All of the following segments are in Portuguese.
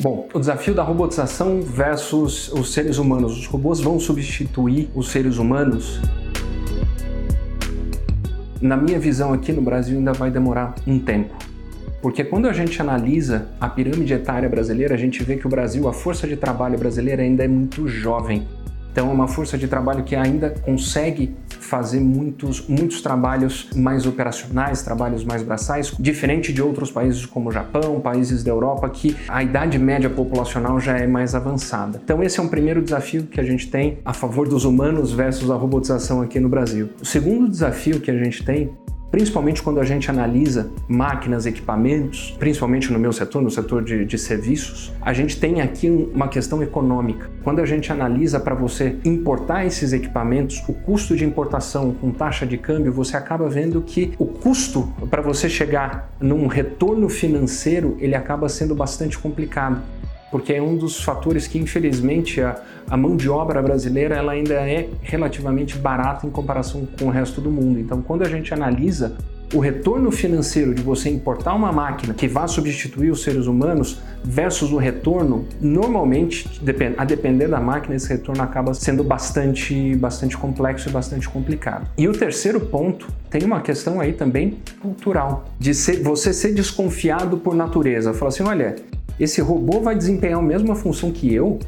Bom, o desafio da robotização versus os seres humanos. Os robôs vão substituir os seres humanos? Na minha visão aqui no Brasil ainda vai demorar um tempo. Porque quando a gente analisa a pirâmide etária brasileira, a gente vê que o Brasil, a força de trabalho brasileira ainda é muito jovem. Então é uma força de trabalho que ainda consegue fazer muitos, muitos trabalhos mais operacionais, trabalhos mais braçais, diferente de outros países como o Japão, países da Europa, que a idade média populacional já é mais avançada. Então esse é um primeiro desafio que a gente tem a favor dos humanos versus a robotização aqui no Brasil. O segundo desafio que a gente tem Principalmente quando a gente analisa máquinas, equipamentos, principalmente no meu setor, no setor de, de serviços, a gente tem aqui uma questão econômica. Quando a gente analisa para você importar esses equipamentos, o custo de importação com taxa de câmbio, você acaba vendo que o custo para você chegar num retorno financeiro, ele acaba sendo bastante complicado porque é um dos fatores que, infelizmente, a, a, mão de obra brasileira ela ainda é relativamente barata em comparação com o resto do mundo. Então, quando a gente analisa o retorno financeiro de você importar uma máquina que vá substituir os seres humanos versus o retorno, normalmente, a depender da máquina, esse retorno acaba sendo bastante, bastante complexo e bastante complicado. E o terceiro ponto tem uma questão aí também cultural, de ser, você ser desconfiado por natureza. Fala assim, olha, esse robô vai desempenhar a mesma função que eu?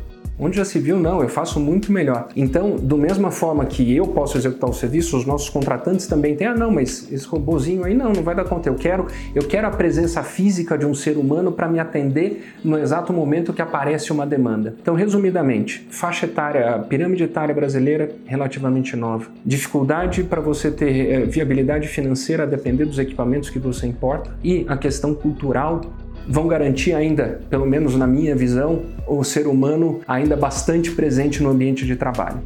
Onde já se viu, não, eu faço muito melhor. Então, do mesma forma que eu posso executar o serviço, os nossos contratantes também têm, ah, não, mas esse robôzinho aí não, não vai dar conta. Eu quero, eu quero a presença física de um ser humano para me atender no exato momento que aparece uma demanda. Então, resumidamente, faixa etária, pirâmide etária brasileira relativamente nova. Dificuldade para você ter é, viabilidade financeira a depender dos equipamentos que você importa e a questão cultural vão garantir ainda, pelo menos na minha visão, o ser humano ainda bastante presente no ambiente de trabalho.